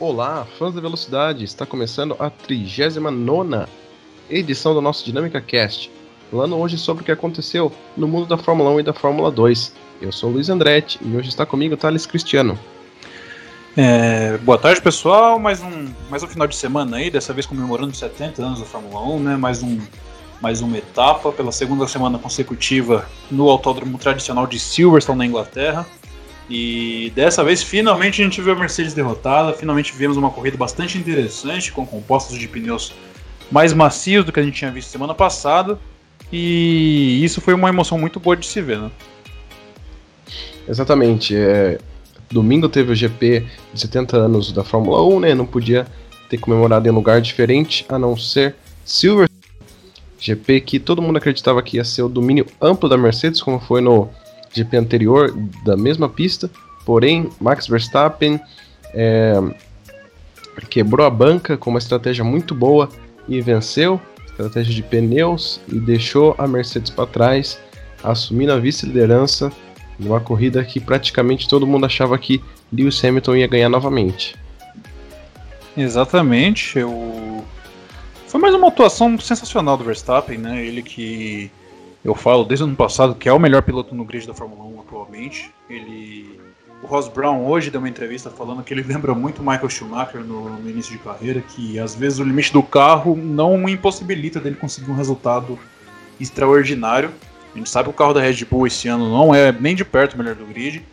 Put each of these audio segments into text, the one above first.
Olá, fãs da velocidade! Está começando a 39 edição do nosso Dinâmica Cast, falando hoje sobre o que aconteceu no mundo da Fórmula 1 e da Fórmula 2. Eu sou o Luiz Andretti e hoje está comigo o Thales Cristiano. É, boa tarde, pessoal. Mais um, mais um final de semana aí, dessa vez comemorando 70 anos da Fórmula 1, né? Mais, um, mais uma etapa pela segunda semana consecutiva no autódromo tradicional de Silverstone, na Inglaterra. E dessa vez, finalmente, a gente viu a Mercedes derrotada. Finalmente vimos uma corrida bastante interessante, com compostos de pneus mais macios do que a gente tinha visto semana passada. E isso foi uma emoção muito boa de se ver, né? Exatamente. É... Domingo teve o GP de 70 anos da Fórmula 1, né? Não podia ter comemorado em lugar diferente a não ser Silverstone. GP que todo mundo acreditava que ia ser o domínio amplo da Mercedes, como foi no GP anterior da mesma pista, porém Max Verstappen é, quebrou a banca com uma estratégia muito boa e venceu, estratégia de pneus e deixou a Mercedes para trás, assumindo a vice-liderança numa corrida que praticamente todo mundo achava que Lewis Hamilton ia ganhar novamente. Exatamente, eu... foi mais uma atuação sensacional do Verstappen, né? Ele que eu falo desde o ano passado que é o melhor piloto no grid da Fórmula 1 atualmente. Ele, o Ross Brown hoje deu uma entrevista falando que ele lembra muito Michael Schumacher no, no início de carreira, que às vezes o limite do carro não impossibilita dele conseguir um resultado extraordinário. A gente sabe que o carro da Red Bull esse ano não é nem de perto o melhor do grid.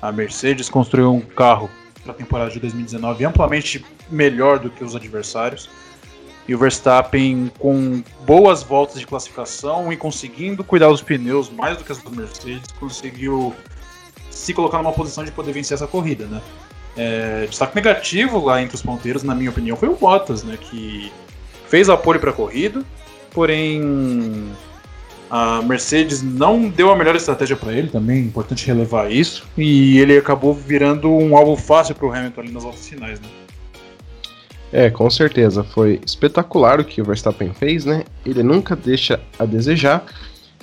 A Mercedes construiu um carro para a temporada de 2019 amplamente melhor do que os adversários e o Verstappen com boas voltas de classificação e conseguindo cuidar dos pneus mais do que as Mercedes, conseguiu se colocar numa posição de poder vencer essa corrida, né? É, destaque negativo lá entre os ponteiros, na minha opinião, foi o Bottas, né? Que fez a pole para a corrida, porém a Mercedes não deu a melhor estratégia para ele, também é importante relevar isso, e ele acabou virando um alvo fácil para o Hamilton ali nas voltas finais, né? É, com certeza. Foi espetacular o que o Verstappen fez, né? Ele nunca deixa a desejar.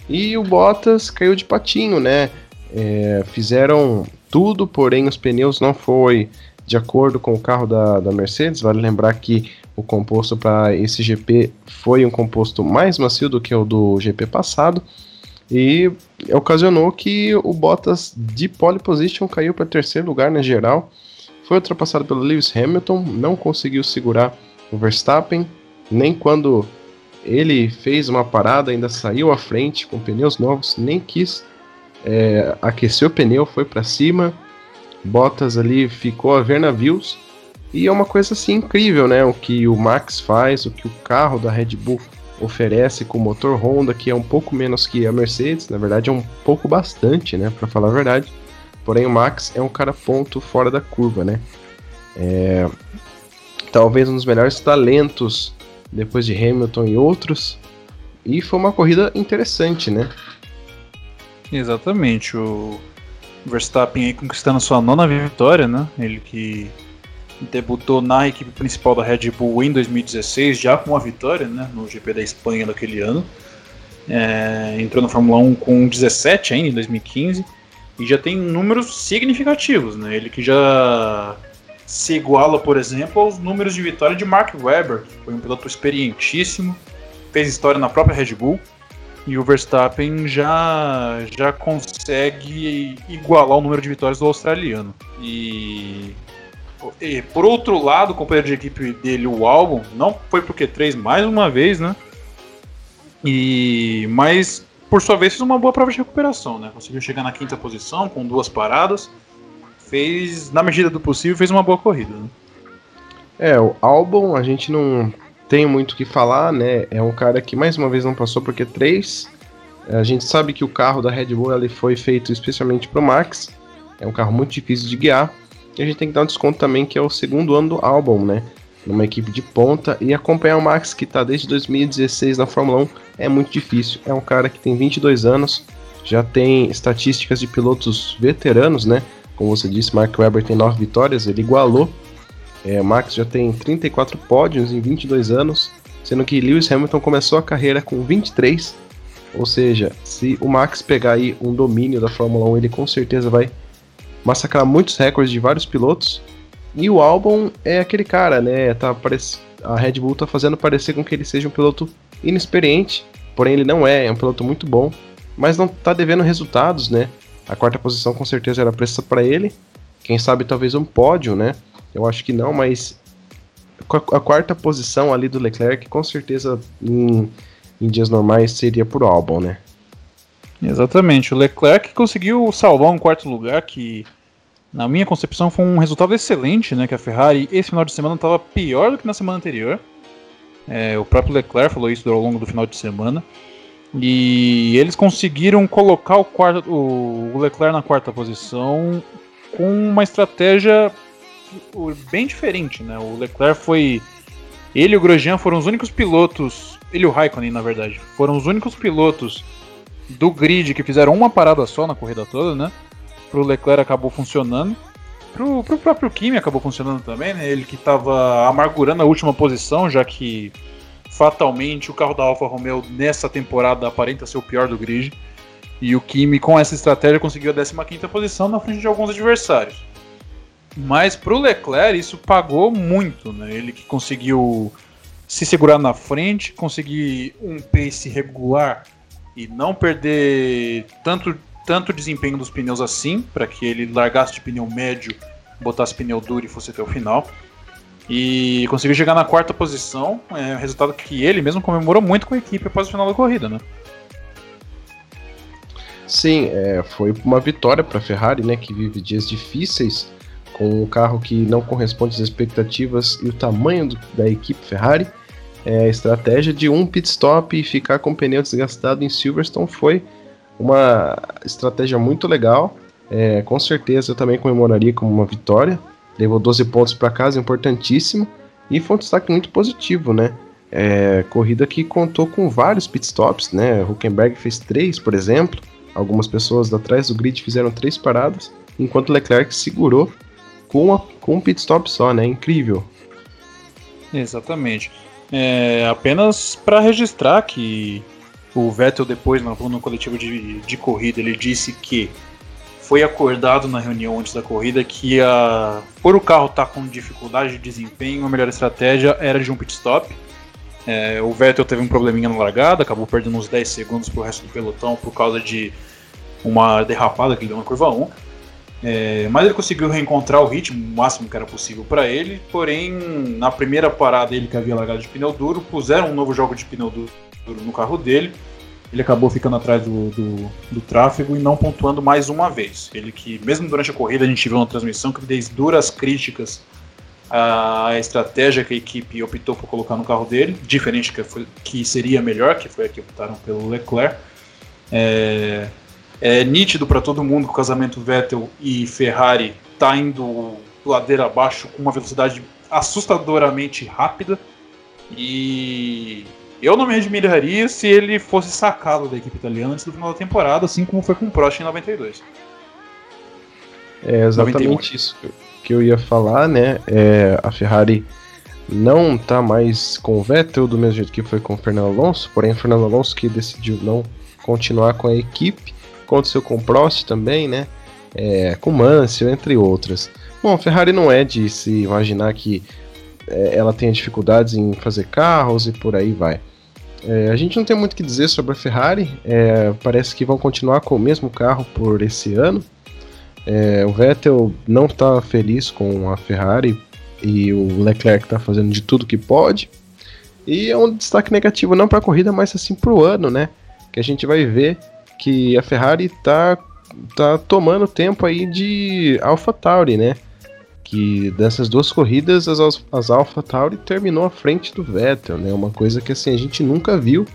E o Bottas caiu de patinho, né? É, fizeram tudo, porém os pneus não foi de acordo com o carro da, da Mercedes. Vale lembrar que o composto para esse GP foi um composto mais macio do que o do GP passado. E ocasionou que o Bottas de pole position caiu para terceiro lugar na geral. Foi ultrapassado pelo Lewis Hamilton, não conseguiu segurar o Verstappen, nem quando ele fez uma parada, ainda saiu à frente com pneus novos, nem quis é, aquecer o pneu, foi para cima. Bottas ali ficou a ver navios. E é uma coisa assim incrível, né? O que o Max faz, o que o carro da Red Bull oferece com o motor Honda, que é um pouco menos que a Mercedes, na verdade é um pouco bastante, né? Para falar a verdade. Porém, o Max é um cara ponto fora da curva, né? É, talvez um dos melhores talentos depois de Hamilton e outros. E foi uma corrida interessante, né? Exatamente. O Verstappen aí conquistando sua nona vitória, né? Ele que debutou na equipe principal da Red Bull em 2016, já com uma vitória, né? No GP da Espanha daquele ano. É, entrou na Fórmula 1 com 17 ainda, em 2015 e já tem números significativos, né? Ele que já se iguala, por exemplo, aos números de vitória de Mark Webber, que foi um piloto experientíssimo, fez história na própria Red Bull, e o Verstappen já, já consegue igualar o número de vitórias do australiano. E, e por outro lado, o companheiro de equipe dele, o Albon, não foi pro Q3 mais uma vez, né? E mas por sua vez, fez uma boa prova de recuperação, né? Conseguiu chegar na quinta posição com duas paradas. Fez, na medida do possível, fez uma boa corrida. Né? É, o álbum a gente não tem muito o que falar, né? É um cara que mais uma vez não passou porque três. A gente sabe que o carro da Red Bull ele foi feito especialmente para o Max. É um carro muito difícil de guiar. E a gente tem que dar um desconto também que é o segundo ano do álbum, né? Numa equipe de ponta e acompanhar o Max que está desde 2016 na Fórmula 1 é muito difícil. É um cara que tem 22 anos, já tem estatísticas de pilotos veteranos, né? Como você disse, Mark Webber tem 9 vitórias, ele igualou. É, Max já tem 34 pódios em 22 anos, sendo que Lewis Hamilton começou a carreira com 23. Ou seja, se o Max pegar aí um domínio da Fórmula 1, ele com certeza vai massacrar muitos recordes de vários pilotos. E o Albon é aquele cara, né? Tá, a Red Bull tá fazendo parecer com que ele seja um piloto inexperiente, porém ele não é, é um piloto muito bom, mas não tá devendo resultados, né? A quarta posição com certeza era presta para ele. Quem sabe talvez um pódio, né? Eu acho que não, mas a quarta posição ali do Leclerc com certeza em, em dias normais seria por Albon, né? Exatamente. O Leclerc conseguiu salvar um quarto lugar que, na minha concepção, foi um resultado excelente, né? Que a Ferrari esse final de semana estava pior do que na semana anterior. É, o próprio Leclerc falou isso ao longo do final de semana. E eles conseguiram colocar o, quarto, o Leclerc na quarta posição com uma estratégia bem diferente, né? O Leclerc foi. Ele e o Grosjean foram os únicos pilotos. Ele e o Raikkonen, na verdade. Foram os únicos pilotos do grid que fizeram uma parada só na corrida toda, né? Pro Leclerc acabou funcionando. Pro, pro próprio Kimi acabou funcionando também, né? Ele que estava amargurando a última posição, já que fatalmente o carro da Alfa Romeo nessa temporada aparenta ser o pior do grid. E o Kimi, com essa estratégia, conseguiu a 15 posição na frente de alguns adversários. Mas pro Leclerc isso pagou muito, né? Ele que conseguiu se segurar na frente, conseguir um pace regular e não perder tanto, tanto desempenho dos pneus assim, para que ele largasse de pneu médio, botasse pneu duro e fosse até o final. E conseguiu chegar na quarta posição, é resultado que ele mesmo comemorou muito com a equipe após o final da corrida, né? Sim, é, foi uma vitória para a Ferrari, né, que vive dias difíceis com um carro que não corresponde às expectativas e o tamanho do, da equipe Ferrari é, a estratégia de um pit stop e ficar com o pneu desgastado em Silverstone foi uma estratégia muito legal. É, com certeza eu também comemoraria como uma vitória. Levou 12 pontos para casa, importantíssimo. E foi um destaque muito positivo, né? É, corrida que contou com vários pitstops, né? Huckenberg fez três, por exemplo. Algumas pessoas atrás do grid fizeram três paradas, enquanto Leclerc segurou com, a, com um pitstop só, né? Incrível. Exatamente. É, apenas para registrar que o Vettel depois no, no coletivo de, de corrida ele disse que foi acordado na reunião antes da corrida que a, por o carro estar tá com dificuldade de desempenho, a melhor estratégia era de um pit stop. É, o Vettel teve um probleminha na largada, acabou perdendo uns 10 segundos para o resto do pelotão por causa de uma derrapada que ele deu na curva 1. É, mas ele conseguiu reencontrar o ritmo, o máximo que era possível para ele. Porém, na primeira parada ele que havia largado de pneu duro, puseram um novo jogo de pneu duro no carro dele. Ele acabou ficando atrás do, do, do, tráfego e não pontuando mais uma vez. Ele que, mesmo durante a corrida, a gente viu na transmissão que fez duras críticas à estratégia que a equipe optou por colocar no carro dele, diferente que, foi, que seria melhor, que foi a que optaram pelo Leclerc. É, é nítido para todo mundo que o casamento Vettel e Ferrari está indo ladeira abaixo com uma velocidade assustadoramente rápida. E eu não me admiraria se ele fosse sacado da equipe italiana antes do final da temporada, assim como foi com o Prost em 92. É exatamente 91. isso que eu ia falar, né? É, a Ferrari não tá mais com o Vettel do mesmo jeito que foi com o Fernando Alonso, porém o Fernando Alonso que decidiu não continuar com a equipe aconteceu com o Prost também, né? É, com Mansell, entre outras. Bom, a Ferrari não é de se imaginar que é, ela tenha dificuldades em fazer carros e por aí vai. É, a gente não tem muito o que dizer sobre a Ferrari, é, parece que vão continuar com o mesmo carro por esse ano. É, o Vettel não está feliz com a Ferrari e o Leclerc está fazendo de tudo que pode. E é um destaque negativo não para a corrida, mas assim para o ano, né? Que a gente vai ver que a Ferrari tá, tá tomando tempo aí de Alpha Tauri, né? Que dessas duas corridas as, as Alpha Tauri terminou à frente do Vettel, né? Uma coisa que assim a gente nunca viu.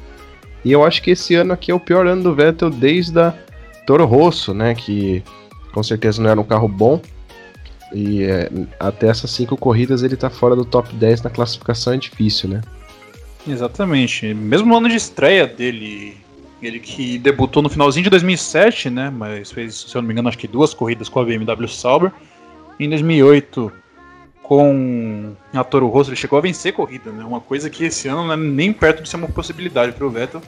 E eu acho que esse ano aqui é o pior ano do Vettel desde a Toro Rosso, né? Que com certeza não era um carro bom. E é, até essas cinco corridas ele tá fora do top 10 na classificação é difícil, né? Exatamente. Mesmo no ano de estreia dele ele que debutou no finalzinho de 2007, né? Mas fez, se eu não me engano, acho que duas corridas com a BMW Sauber. Em 2008, com a Toro Rosso, ele chegou a vencer corrida, né? Uma coisa que esse ano não é nem perto de ser uma possibilidade para o Vettel.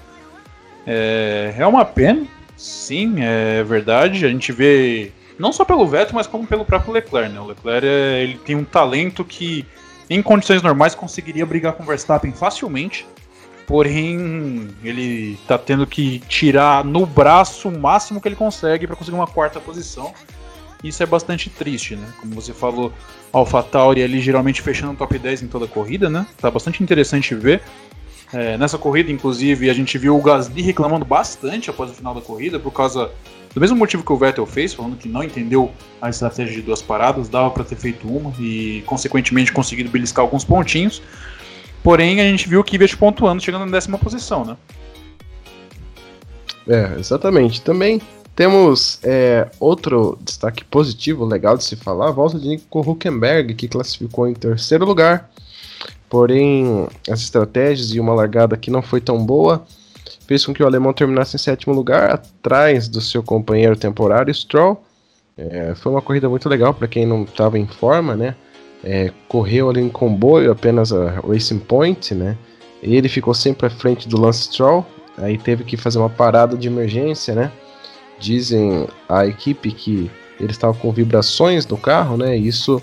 É, é uma pena, sim, é verdade. A gente vê Não só pelo Vettel, mas como pelo próprio Leclerc. Né? O Leclerc é, ele tem um talento que, em condições normais, conseguiria brigar com o Verstappen facilmente. Porém, ele está tendo que tirar no braço o máximo que ele consegue para conseguir uma quarta posição. Isso é bastante triste, né? Como você falou, AlphaTauri ali geralmente fechando o top 10 em toda a corrida, né? Tá bastante interessante ver. É, nessa corrida, inclusive, a gente viu o Gasly reclamando bastante após o final da corrida, por causa do mesmo motivo que o Vettel fez, falando que não entendeu a estratégia de duas paradas, dava para ter feito uma e, consequentemente, conseguido beliscar alguns pontinhos. Porém, a gente viu o Kvyat pontuando, chegando na décima posição, né? É, exatamente. Também temos é, outro destaque positivo, legal de se falar, a volta de Nico Huckenberg, que classificou em terceiro lugar. Porém, as estratégias e uma largada que não foi tão boa fez com que o alemão terminasse em sétimo lugar, atrás do seu companheiro temporário Stroll. É, foi uma corrida muito legal para quem não estava em forma, né? É, correu ali em comboio apenas a Racing Point, né? E ele ficou sempre à frente do Lance Stroll. Aí teve que fazer uma parada de emergência, né? Dizem a equipe que ele estava com vibrações no carro, né? E isso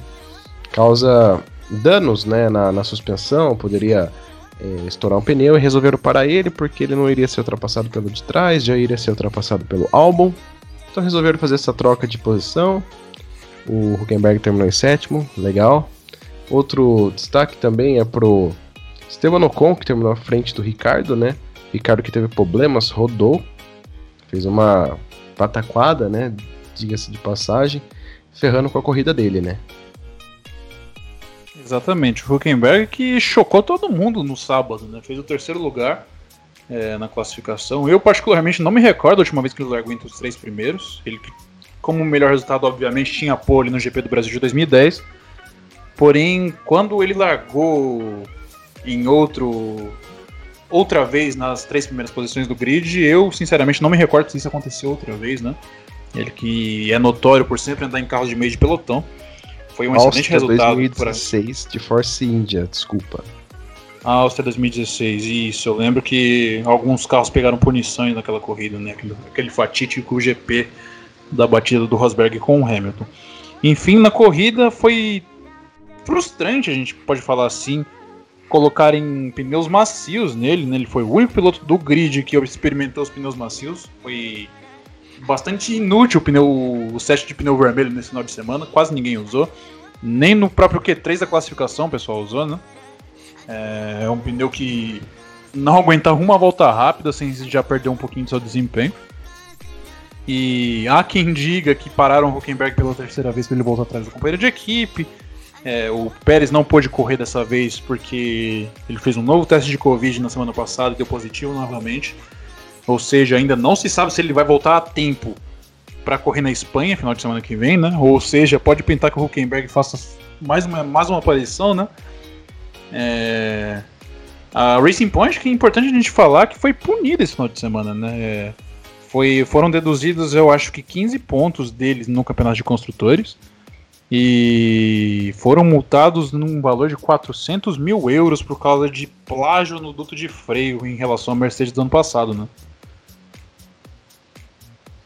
causa danos, né? Na, na suspensão, poderia é, estourar um pneu e resolveram parar ele porque ele não iria ser ultrapassado pelo de trás, já iria ser ultrapassado pelo álbum. Então resolveram fazer essa troca de posição. O Huckenberg terminou em sétimo, legal. Outro destaque também é pro Esteban Ocon, que terminou à frente do Ricardo, né? Ricardo que teve problemas, rodou, fez uma pataquada, né? Diga-se de passagem, ferrando com a corrida dele, né? Exatamente, o Huckenberg que chocou todo mundo no sábado, né? Fez o terceiro lugar é, na classificação. Eu, particularmente, não me recordo a última vez que ele largou entre os três primeiros. Ele, como melhor resultado, obviamente, tinha pole no GP do Brasil de 2010. Porém, quando ele largou em outro outra vez nas três primeiras posições do grid, eu sinceramente não me recordo se isso aconteceu outra vez, né? Ele que é notório por sempre andar em carros de meio de pelotão. Foi um Áustria excelente resultado. 2016 pra... de Force India, desculpa. A Áustria 2016, isso. Eu lembro que alguns carros pegaram punições naquela corrida, né? Aquele, aquele fatídico GP da batida do Rosberg com o Hamilton. Enfim, na corrida foi frustrante, a gente pode falar assim, colocarem pneus macios nele, né? Ele foi o único piloto do grid que experimentou os pneus macios. Foi bastante inútil o pneu, o set de pneu vermelho nesse final de semana, quase ninguém usou. Nem no próprio Q3 da classificação o pessoal usou, né? É, um pneu que não aguenta uma volta rápida sem já perder um pouquinho do seu desempenho. E há quem diga que pararam o Huckenberg pela terceira vez para ele voltar atrás do companheiro de equipe. É, o Pérez não pôde correr dessa vez porque ele fez um novo teste de Covid na semana passada e deu positivo novamente. Ou seja, ainda não se sabe se ele vai voltar a tempo para correr na Espanha final de semana que vem, né? Ou seja, pode pintar que o Huckenberg faça mais uma, mais uma aparição, né? É... A Racing Point, que é importante a gente falar, que foi punida esse final de semana, né? É... Foi, foram deduzidos, eu acho que 15 pontos deles no campeonato de construtores e foram multados num valor de 400 mil euros por causa de plágio no duto de freio em relação à Mercedes do ano passado, né?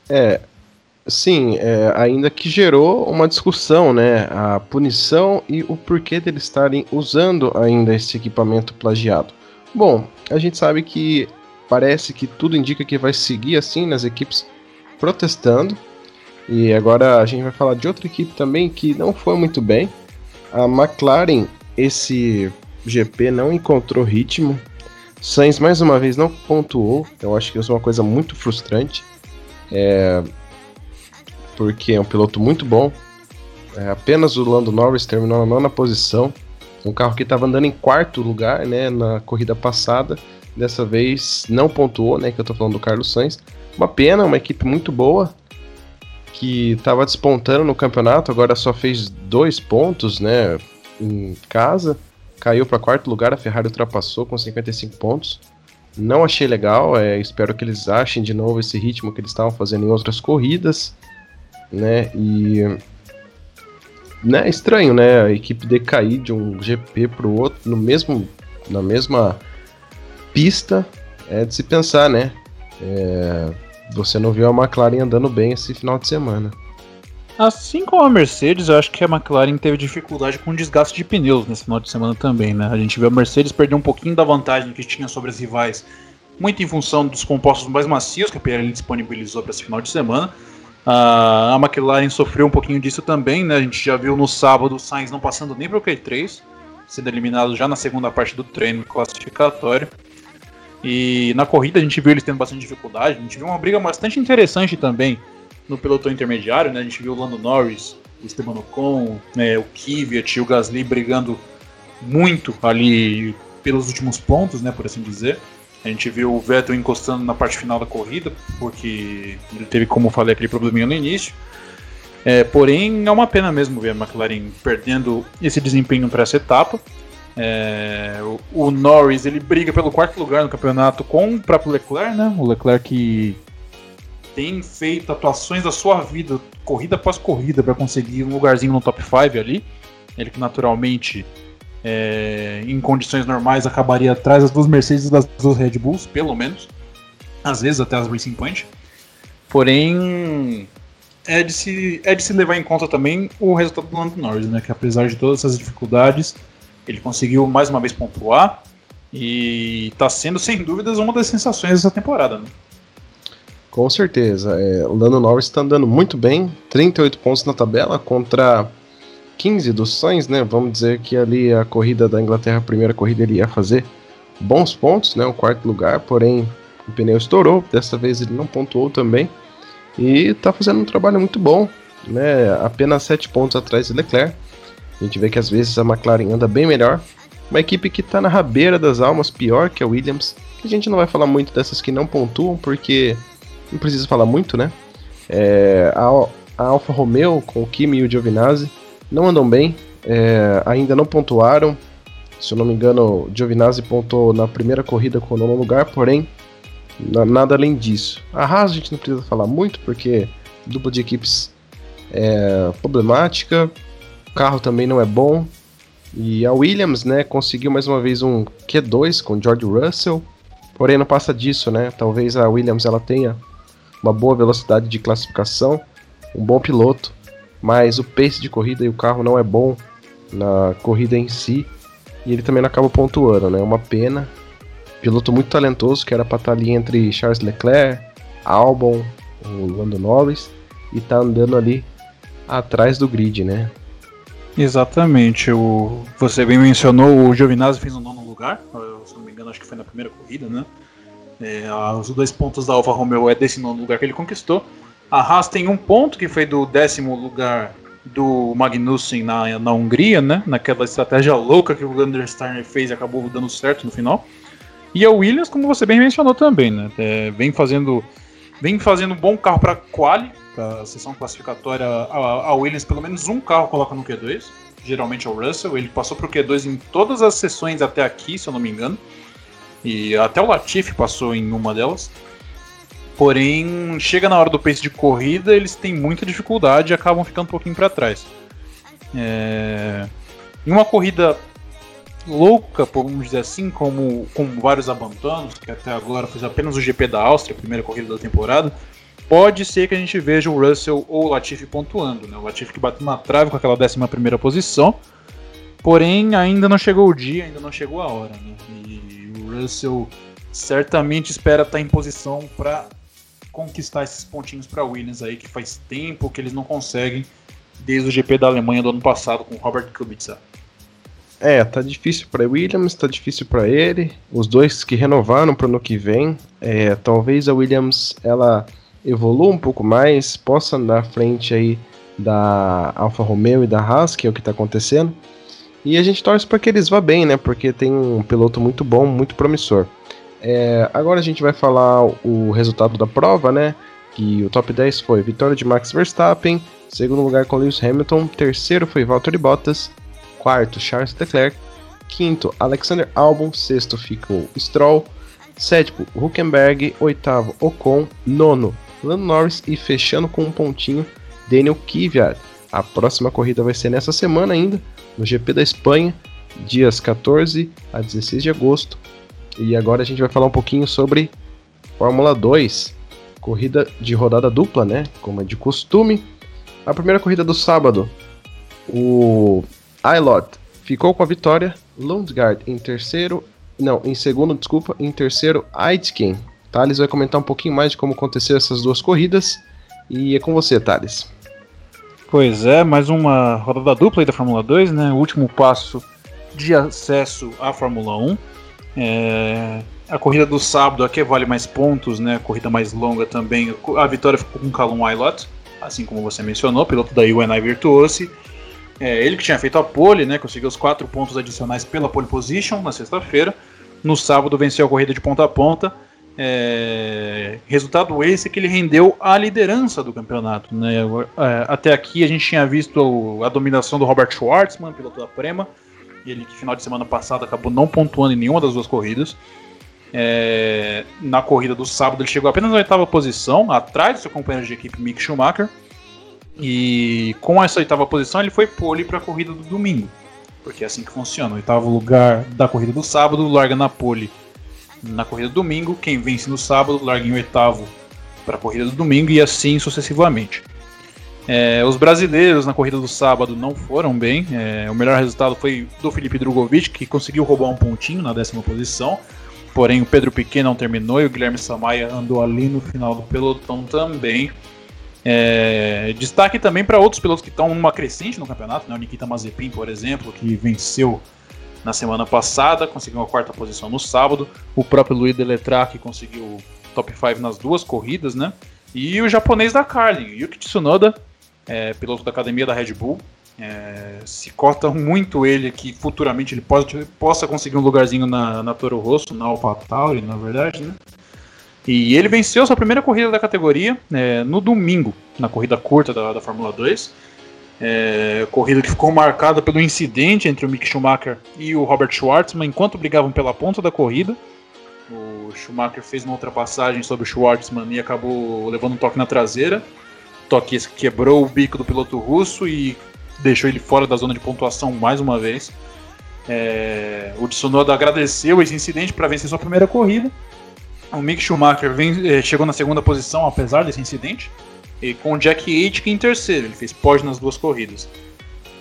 É, sim, é, ainda que gerou uma discussão, né? A punição e o porquê deles estarem usando ainda esse equipamento plagiado. Bom, a gente sabe que parece que tudo indica que vai seguir assim nas equipes protestando. E agora a gente vai falar de outra equipe também que não foi muito bem. A McLaren, esse GP não encontrou ritmo. Sainz mais uma vez não pontuou. Eu acho que isso é uma coisa muito frustrante. É, porque é um piloto muito bom. É, apenas o Lando Norris terminou na nona posição. Um carro que estava andando em quarto lugar né, na corrida passada. Dessa vez não pontuou, né? Que eu estou falando do Carlos Sainz. Uma pena, uma equipe muito boa. Que estava despontando no campeonato, agora só fez dois pontos, né? Em casa. Caiu para quarto lugar, a Ferrari ultrapassou com 55 pontos. Não achei legal, é, espero que eles achem de novo esse ritmo que eles estavam fazendo em outras corridas, né? E né, estranho, né? A equipe decair de um GP para o outro no mesmo, na mesma pista, é de se pensar, né? É, você não viu a McLaren andando bem esse final de semana. Assim como a Mercedes, eu acho que a McLaren teve dificuldade com o desgaste de pneus nesse final de semana também, né? A gente viu a Mercedes perder um pouquinho da vantagem que tinha sobre as rivais, muito em função dos compostos mais macios que a Pirelli disponibilizou para esse final de semana. Uh, a McLaren sofreu um pouquinho disso também, né? A gente já viu no sábado o Sainz não passando nem para o Q3, sendo eliminado já na segunda parte do treino classificatório. E na corrida a gente viu eles tendo bastante dificuldade, a gente viu uma briga bastante interessante também no pelotão intermediário, né? A gente viu o Lando Norris, o Esteban Ocon, né, o Kvyat e o Gasly brigando muito ali pelos últimos pontos, né, por assim dizer. A gente viu o Vettel encostando na parte final da corrida, porque ele teve, como eu falei, aquele probleminha no início. É, porém, é uma pena mesmo ver a McLaren perdendo esse desempenho para essa etapa. É, o, o, Norris ele briga pelo quarto lugar no campeonato com o próprio Leclerc, né? O Leclerc que tem feito atuações da sua vida, corrida após corrida, para conseguir um lugarzinho no top 5 ali. Ele que naturalmente, é, em condições normais, acabaria atrás das duas Mercedes e das duas Red Bulls, pelo menos. Às vezes até as Racing Point. Porém, é de, se, é de se levar em conta também o resultado do Lando Norris, né? Que apesar de todas essas dificuldades, ele conseguiu mais uma vez pontuar. E está sendo, sem dúvidas, uma das sensações dessa temporada. Né? Com certeza. É, o Lando Norris está andando muito bem, 38 pontos na tabela contra 15 dos Sainz, né? Vamos dizer que ali a corrida da Inglaterra, a primeira corrida, ele ia fazer bons pontos, né? O quarto lugar, porém o pneu estourou, dessa vez ele não pontuou também. E está fazendo um trabalho muito bom, né? Apenas 7 pontos atrás de Leclerc. A gente vê que às vezes a McLaren anda bem melhor. Uma equipe que está na rabeira das almas, pior que a Williams. Que a gente não vai falar muito dessas que não pontuam, porque não precisa falar muito, né? É, a, a Alfa Romeo com o Kimi e o Giovinazzi não andam bem, é, ainda não pontuaram. Se eu não me engano, Giovinazzi pontuou na primeira corrida com o nono lugar, porém, nada além disso. A Haas a gente não precisa falar muito, porque dupla de equipes é problemática, carro também não é bom. E a Williams, né, conseguiu mais uma vez um Q2 com George Russell, porém não passa disso, né? Talvez a Williams ela tenha uma boa velocidade de classificação, um bom piloto, mas o pace de corrida e o carro não é bom na corrida em si e ele também não acaba pontuando, né? Uma pena. Piloto muito talentoso que era para estar tá ali entre Charles Leclerc, Albon, o Lando Norris e tá andando ali atrás do grid, né? Exatamente. O, você bem mencionou, o Giovinazzi fez um nono lugar, se não me engano, acho que foi na primeira corrida, né? É, os dois pontos da Alfa Romeo é desse nono lugar que ele conquistou. A Haas tem um ponto que foi do décimo lugar do Magnussen na, na Hungria, né? Naquela estratégia louca que o Gander Steiner fez e acabou dando certo no final. E a Williams, como você bem mencionou também, né? É, vem fazendo vem fazendo um bom carro para quali, para a sessão classificatória. A, a, Williams pelo menos um carro coloca no Q2. Geralmente é o Russell. Ele passou para o Q2 em todas as sessões até aqui, se eu não me engano. E até o Latifi passou em uma delas. Porém, chega na hora do pace de corrida, eles têm muita dificuldade e acabam ficando um pouquinho para trás. É... Em uma corrida louca, vamos dizer assim, como com vários abandonos, que até agora fez apenas o GP da Áustria, a primeira corrida da temporada, pode ser que a gente veja o Russell ou o Latifi pontuando. Né? O Latifi que bateu na trave com aquela 11 primeira posição, porém ainda não chegou o dia, ainda não chegou a hora. Né? E Russell certamente espera estar em posição para conquistar esses pontinhos para Williams aí, que faz tempo que eles não conseguem, desde o GP da Alemanha do ano passado com Robert Kubica. É, tá difícil para Williams, tá difícil para ele. Os dois que renovaram para o ano que vem, é, talvez a Williams ela evolua um pouco mais, possa andar à frente aí da Alfa Romeo e da Haas, que é o que está acontecendo. E a gente torce para que eles vá bem, né? Porque tem um piloto muito bom, muito promissor. É, agora a gente vai falar o resultado da prova, né? Que o top 10 foi vitória de Max Verstappen, segundo lugar com Lewis Hamilton, terceiro foi Valtteri Bottas, quarto Charles Leclerc, quinto Alexander Albon, sexto ficou Stroll, sétimo Huckenberg, oitavo Ocon, nono Lando Norris e fechando com um pontinho Daniel Kvyat. A próxima corrida vai ser nessa semana ainda, no GP da Espanha, dias 14 a 16 de agosto. E agora a gente vai falar um pouquinho sobre Fórmula 2, corrida de rodada dupla, né? Como é de costume. a primeira corrida do sábado, o Ailot ficou com a vitória, Lundgaard em terceiro, não, em segundo, desculpa, em terceiro, Aitken. Thales vai comentar um pouquinho mais de como aconteceu essas duas corridas e é com você, Thales. Pois é, mais uma rodada dupla aí da Fórmula 2, né? O último passo de acesso à Fórmula 1. É, a corrida do sábado aqui vale mais pontos, né? A corrida mais longa também. A vitória ficou com Calum Aylott, assim como você mencionou, piloto da UNI Virtuosi. É, ele que tinha feito a pole, né? Conseguiu os quatro pontos adicionais pela pole position na sexta-feira. No sábado venceu a corrida de ponta a ponta é, resultado esse que ele rendeu a liderança do campeonato. Né? É, até aqui a gente tinha visto a dominação do Robert Schwartzman, piloto da Prema, ele que final de semana passada acabou não pontuando em nenhuma das duas corridas. É, na corrida do sábado ele chegou apenas na oitava posição, atrás do seu companheiro de equipe Mick Schumacher. E com essa oitava posição ele foi pole para a corrida do domingo, porque é assim que funciona. Oitavo lugar da corrida do sábado larga na pole na corrida do domingo, quem vence no sábado larga em oitavo para a corrida do domingo e assim sucessivamente. É, os brasileiros na corrida do sábado não foram bem. É, o melhor resultado foi do Felipe Drogovic, que conseguiu roubar um pontinho na décima posição. Porém, o Pedro Piquet não terminou e o Guilherme Samaia andou ali no final do pelotão também. É, destaque também para outros pilotos que estão numa crescente no campeonato, né? o Nikita Mazepin, por exemplo, que venceu na semana passada, conseguiu uma quarta posição no sábado. O próprio Luiz Deletrak conseguiu top 5 nas duas corridas, né? E o japonês da Carlin, Yuki Tsunoda, é, piloto da academia da Red Bull. É, se cota muito ele que futuramente ele pode, possa conseguir um lugarzinho na, na Toro Rosso, na AlphaTauri, na verdade, né? E ele venceu sua primeira corrida da categoria é, no domingo, na corrida curta da, da Fórmula 2. É, corrida que ficou marcada pelo incidente entre o Mick Schumacher e o Robert Schwartzman enquanto brigavam pela ponta da corrida. O Schumacher fez uma ultrapassagem sobre o Schwartzman e acabou levando um toque na traseira. Toque esse que quebrou o bico do piloto russo e deixou ele fora da zona de pontuação mais uma vez. É, o Tsunoda agradeceu esse incidente para vencer sua primeira corrida. O Mick Schumacher vem, é, chegou na segunda posição apesar desse incidente. E com o Jack Aitken em terceiro, ele fez pódio nas duas corridas.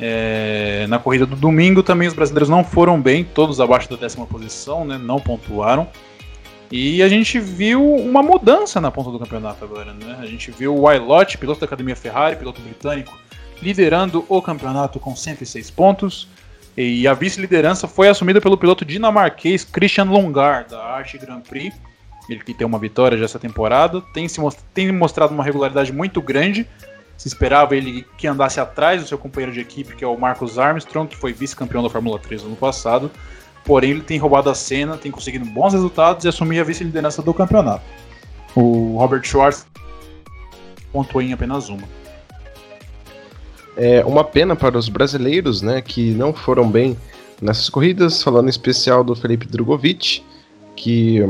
É, na corrida do domingo também os brasileiros não foram bem, todos abaixo da décima posição, né, não pontuaram. E a gente viu uma mudança na ponta do campeonato agora. Né? A gente viu o Wylott, piloto da Academia Ferrari, piloto britânico, liderando o campeonato com 106 pontos. E a vice-liderança foi assumida pelo piloto dinamarquês Christian Longar, da Arte Grand Prix ele que tem uma vitória já essa temporada, tem, se most tem mostrado uma regularidade muito grande. Se esperava ele que andasse atrás do seu companheiro de equipe, que é o Marcus Armstrong, que foi vice-campeão da Fórmula 3 no ano passado. Porém, ele tem roubado a cena, tem conseguido bons resultados e assumir a vice-liderança do campeonato. O Robert Schwartz pontuou em apenas uma. É uma pena para os brasileiros, né, que não foram bem nessas corridas, falando em especial do Felipe Drogovic, que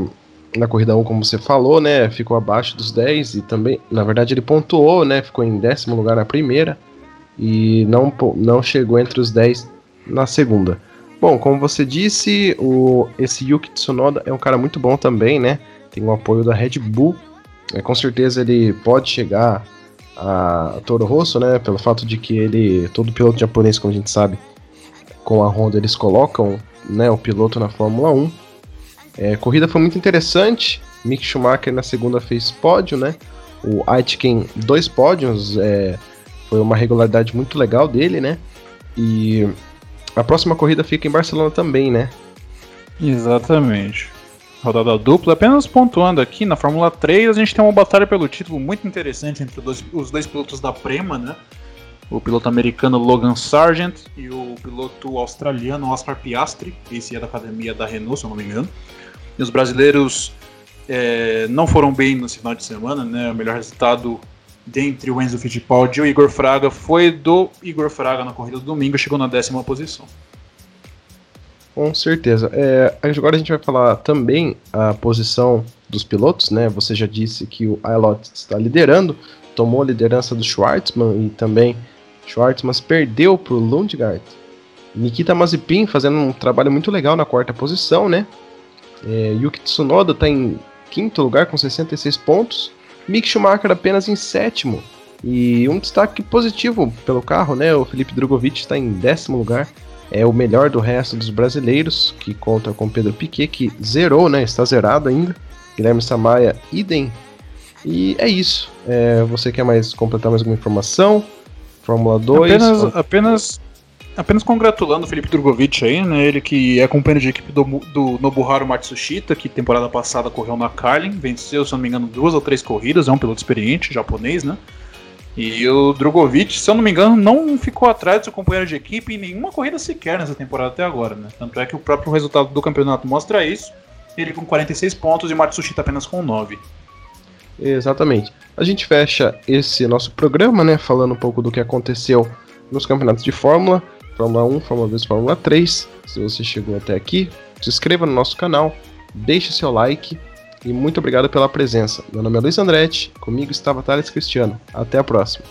na corrida 1, como você falou, né, ficou abaixo dos 10 e também, na verdade, ele pontuou, né, ficou em décimo lugar na primeira e não, não chegou entre os 10 na segunda. Bom, como você disse, o, esse Yuki Tsunoda é um cara muito bom também, né, tem o apoio da Red Bull, é, com certeza ele pode chegar a Toro Rosso, né, pelo fato de que ele, todo piloto japonês, como a gente sabe, com a Honda eles colocam, né, o piloto na Fórmula 1, é, corrida foi muito interessante. Mick Schumacher na segunda fez pódio, né? O Aitken, dois pódios. É, foi uma regularidade muito legal dele, né? E a próxima corrida fica em Barcelona também, né? Exatamente. Rodada dupla, apenas pontuando aqui, na Fórmula 3 a gente tem uma batalha pelo título muito interessante entre os dois, os dois pilotos da Prema, né? O piloto americano Logan Sargent e o piloto australiano Oscar Piastri, esse é da academia da Renault, se eu não me engano. E os brasileiros é, não foram bem no final de semana, né? O melhor resultado dentre o Enzo Fittipaldi e o Igor Fraga foi do Igor Fraga na corrida do domingo, chegou na décima posição. Com certeza. É, agora a gente vai falar também a posição dos pilotos, né? Você já disse que o Ailot está liderando, tomou a liderança do Schwartzman e também Schwartzman perdeu para o Lundgaard. Nikita Mazepin fazendo um trabalho muito legal na quarta posição, né? É, Yuki Tsunoda está em quinto lugar com 66 pontos. Mick Schumacher apenas em sétimo E um destaque positivo pelo carro, né? O Felipe Drogovic está em décimo lugar. É o melhor do resto dos brasileiros, que conta com Pedro Piquet, que zerou, né? Está zerado ainda. Guilherme Samaia, idem. E é isso. É, você quer mais completar mais alguma informação? Fórmula 2? Apenas, apenas, apenas congratulando o Felipe Drogovic aí, né? Ele que é companheiro de equipe do, do Nobuharu Matsushita, que temporada passada correu na Carlin, venceu, se não me engano, duas ou três corridas, é um piloto experiente, japonês, né? E o Drogovic, se eu não me engano, não ficou atrás do seu companheiro de equipe em nenhuma corrida sequer nessa temporada até agora, né? Tanto é que o próprio resultado do campeonato mostra isso. Ele com 46 pontos e o Matsushita apenas com 9. Exatamente. A gente fecha esse nosso programa, né, falando um pouco do que aconteceu nos campeonatos de Fórmula, Fórmula 1, Fórmula 2, Fórmula 3. Se você chegou até aqui, se inscreva no nosso canal, deixe seu like e muito obrigado pela presença. Meu nome é Luiz Andretti, comigo estava Thales Cristiano. Até a próxima.